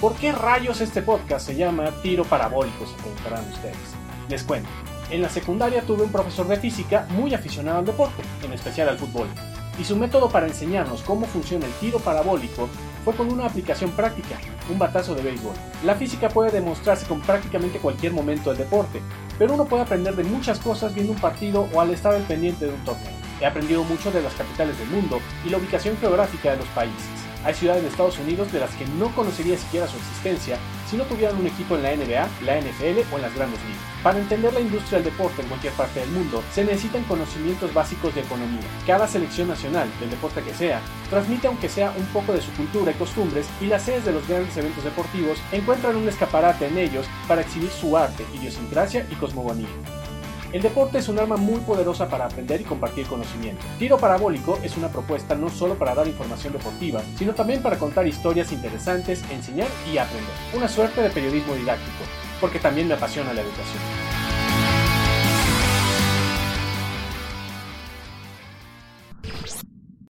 ¿Por qué rayos este podcast se llama Tiro Parabólico? Se preguntarán ustedes. Les cuento. En la secundaria tuve un profesor de física muy aficionado al deporte, en especial al fútbol. Y su método para enseñarnos cómo funciona el tiro parabólico fue con una aplicación práctica, un batazo de béisbol. La física puede demostrarse con prácticamente cualquier momento del deporte, pero uno puede aprender de muchas cosas viendo un partido o al estar al pendiente de un torneo. He aprendido mucho de las capitales del mundo y la ubicación geográfica de los países. Hay ciudades de Estados Unidos de las que no conocería siquiera su existencia si no tuvieran un equipo en la NBA, la NFL o en las grandes ligas. Para entender la industria del deporte en cualquier parte del mundo, se necesitan conocimientos básicos de economía. Cada selección nacional, del deporte que sea, transmite aunque sea un poco de su cultura y costumbres y las sedes de los grandes eventos deportivos encuentran un escaparate en ellos para exhibir su arte, idiosincrasia y cosmogonía. El deporte es un arma muy poderosa para aprender y compartir conocimiento. Tiro Parabólico es una propuesta no solo para dar información deportiva, sino también para contar historias interesantes, enseñar y aprender. Una suerte de periodismo didáctico, porque también me apasiona la educación.